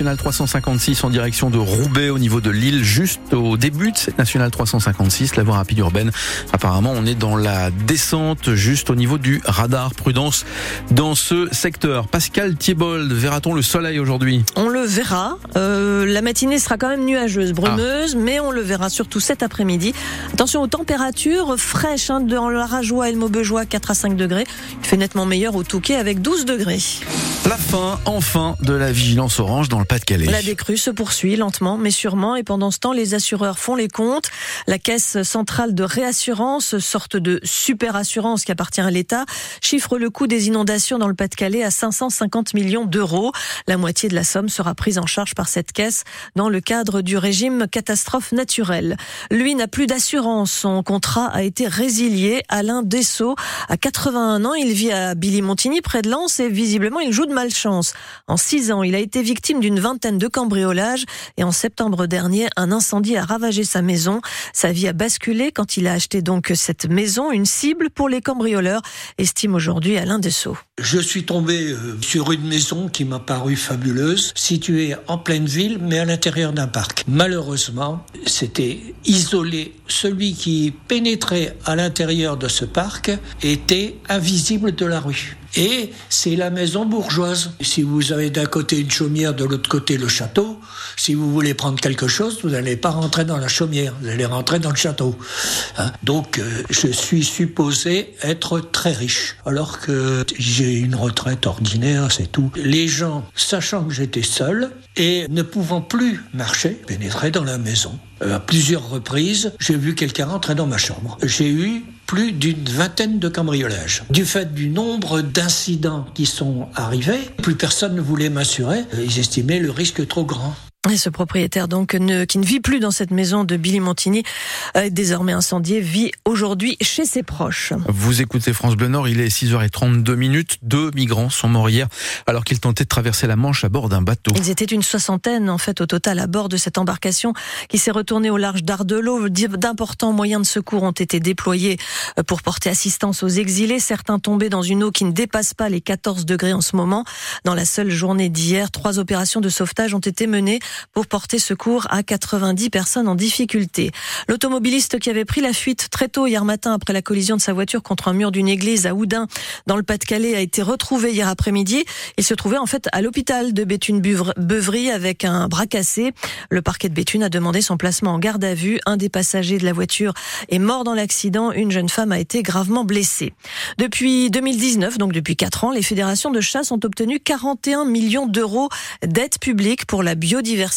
nationale 356 en direction de Roubaix au niveau de Lille, juste au début de cette nationale 356, la voie rapide urbaine. Apparemment, on est dans la descente juste au niveau du radar. Prudence dans ce secteur. Pascal Thiebold, verra-t-on le soleil aujourd'hui? On le verra. Euh, la matinée sera quand même nuageuse, brumeuse, ah. mais on le verra surtout cet après-midi. Attention aux températures fraîches hein, dans la Rajoie et le Maubejois, 4 à 5 degrés. Il fait nettement meilleur au Touquet avec 12 degrés. La fin, enfin, de la vigilance orange dans le La décrue se poursuit lentement, mais sûrement, et pendant ce temps, les assureurs font les comptes. La Caisse centrale de réassurance, sorte de super assurance qui appartient à l'État, chiffre le coût des inondations dans le Pas-de-Calais à 550 millions d'euros. La moitié de la somme sera prise en charge par cette caisse dans le cadre du régime catastrophe naturelle. Lui n'a plus d'assurance. Son contrat a été résilié. Alain Dessau, à 81 ans, il vit à Billy-Montigny, près de Lens, et visiblement, il joue de malchance. En six ans, il a été victime d'une vingtaine de cambriolages et en septembre dernier, un incendie a ravagé sa maison. Sa vie a basculé quand il a acheté donc cette maison, une cible pour les cambrioleurs, estime aujourd'hui Alain Dessau. Je suis tombé euh, sur une maison qui m'a paru fabuleuse, située en pleine ville, mais à l'intérieur d'un parc. Malheureusement, c'était isolé. Celui qui pénétrait à l'intérieur de ce parc était invisible de la rue. Et c'est la maison bourgeoise. Si vous avez d'un côté une chaumière, de l'autre côté le château, si vous voulez prendre quelque chose, vous n'allez pas rentrer dans la chaumière, vous allez rentrer dans le château. Hein. Donc euh, je suis supposé être très riche, alors que j'ai une retraite ordinaire, c'est tout. Les gens, sachant que j'étais seul et ne pouvant plus marcher, pénétraient dans la maison. Euh, à plusieurs reprises, j'ai vu quelqu'un rentrer dans ma chambre. J'ai eu plus d'une vingtaine de cambriolages. Du fait du nombre d'incidents qui sont arrivés, plus personne ne voulait m'assurer. Ils estimaient le risque trop grand. Et ce propriétaire donc ne, qui ne vit plus dans cette maison de Billy Montigny, euh, désormais incendié, vit aujourd'hui chez ses proches. Vous écoutez France Bleu Nord, il est 6h32 minutes. Deux migrants sont morts hier alors qu'ils tentaient de traverser la Manche à bord d'un bateau. Ils étaient une soixantaine en fait au total à bord de cette embarcation qui s'est retournée au large d'Ardelot. D'importants moyens de secours ont été déployés euh, pour porter assistance aux exilés. Certains tombés dans une eau qui ne dépasse pas les 14 degrés en ce moment. Dans la seule journée d'hier, trois opérations de sauvetage ont été menées pour porter secours à 90 personnes en difficulté. L'automobiliste qui avait pris la fuite très tôt hier matin après la collision de sa voiture contre un mur d'une église à Oudin dans le Pas-de-Calais a été retrouvé hier après-midi. Il se trouvait en fait à l'hôpital de Béthune-Beuvry avec un bras cassé. Le parquet de Béthune a demandé son placement en garde à vue. Un des passagers de la voiture est mort dans l'accident. Une jeune femme a été gravement blessée. Depuis 2019, donc depuis 4 ans, les fédérations de chasse ont obtenu 41 millions d'euros d'aide publique pour la biodiversité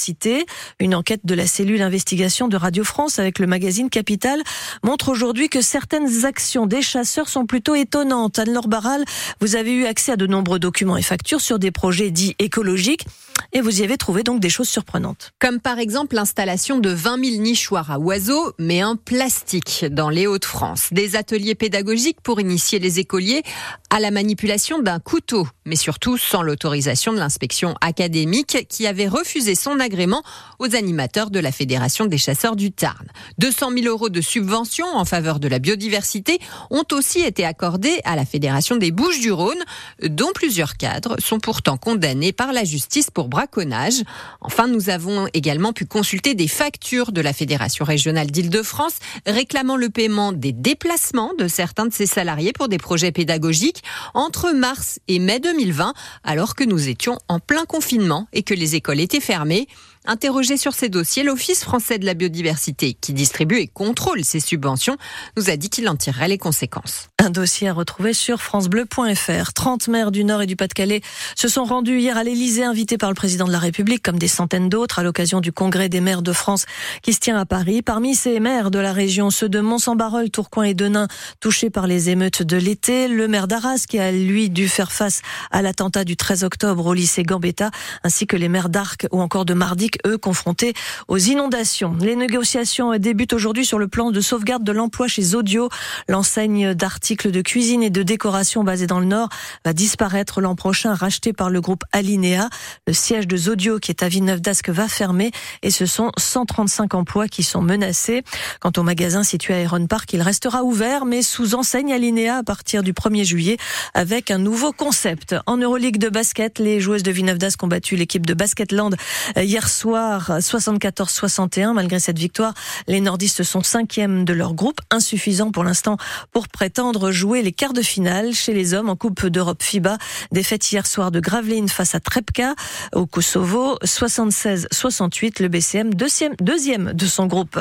une enquête de la cellule investigation de Radio France avec le magazine Capital montre aujourd'hui que certaines actions des chasseurs sont plutôt étonnantes. Anne-Laure Barral, vous avez eu accès à de nombreux documents et factures sur des projets dits écologiques et vous y avez trouvé donc des choses surprenantes. Comme par exemple l'installation de 20 000 nichoirs à oiseaux, mais en plastique dans les Hauts-de-France. Des ateliers pédagogiques pour initier les écoliers à la manipulation d'un couteau, mais surtout sans l'autorisation de l'inspection académique qui avait refusé son agrément aux animateurs de la Fédération des chasseurs du Tarn. 200 000 euros de subventions en faveur de la biodiversité ont aussi été accordés à la Fédération des Bouches-du-Rhône, dont plusieurs cadres sont pourtant condamnés par la justice pour braconnage. Enfin, nous avons également pu consulter des factures de la Fédération régionale d'Île-de-France réclamant le paiement des déplacements de certains de ses salariés pour des projets pédagogiques entre mars et mai 2020, alors que nous étions en plein confinement et que les écoles étaient fermées. Merci. Interrogé sur ces dossiers, l'Office français de la biodiversité, qui distribue et contrôle ces subventions, nous a dit qu'il en tirerait les conséquences. Un dossier à retrouver sur francebleu.fr. 30 maires du Nord et du Pas-de-Calais se sont rendus hier à l'Elysée, invités par le président de la République, comme des centaines d'autres, à l'occasion du congrès des maires de France qui se tient à Paris. Parmi ces maires de la région, ceux de Mont-Saint-Barreul, Tourcoing et Denain, touchés par les émeutes de l'été. Le maire d'Arras, qui a lui dû faire face à l'attentat du 13 octobre au lycée Gambetta, ainsi que les maires d'Arc ou encore de Mardi publics, eux, confrontés aux inondations. Les négociations débutent aujourd'hui sur le plan de sauvegarde de l'emploi chez Audio. L'enseigne d'articles de cuisine et de décoration basée dans le Nord va disparaître l'an prochain, rachetée par le groupe Alinea. Le siège de Zodio, qui est à Villeneuve-d'Ascq, va fermer et ce sont 135 emplois qui sont menacés. Quant au magasin situé à Iron Park, il restera ouvert, mais sous enseigne Alinea à partir du 1er juillet avec un nouveau concept. En Euroleague de basket, les joueuses de Villeneuve d'Ascq ont battu l'équipe de Basketland euh, hier soir 74-61. Malgré cette victoire, les nordistes sont cinquièmes de leur groupe, insuffisant pour l'instant pour prétendre jouer les quarts de finale chez les hommes en Coupe d'Europe FIBA. Défaite hier soir de Gravelines face à Trepka au Kosovo, 76-68, le BCM deuxième, deuxième de son groupe.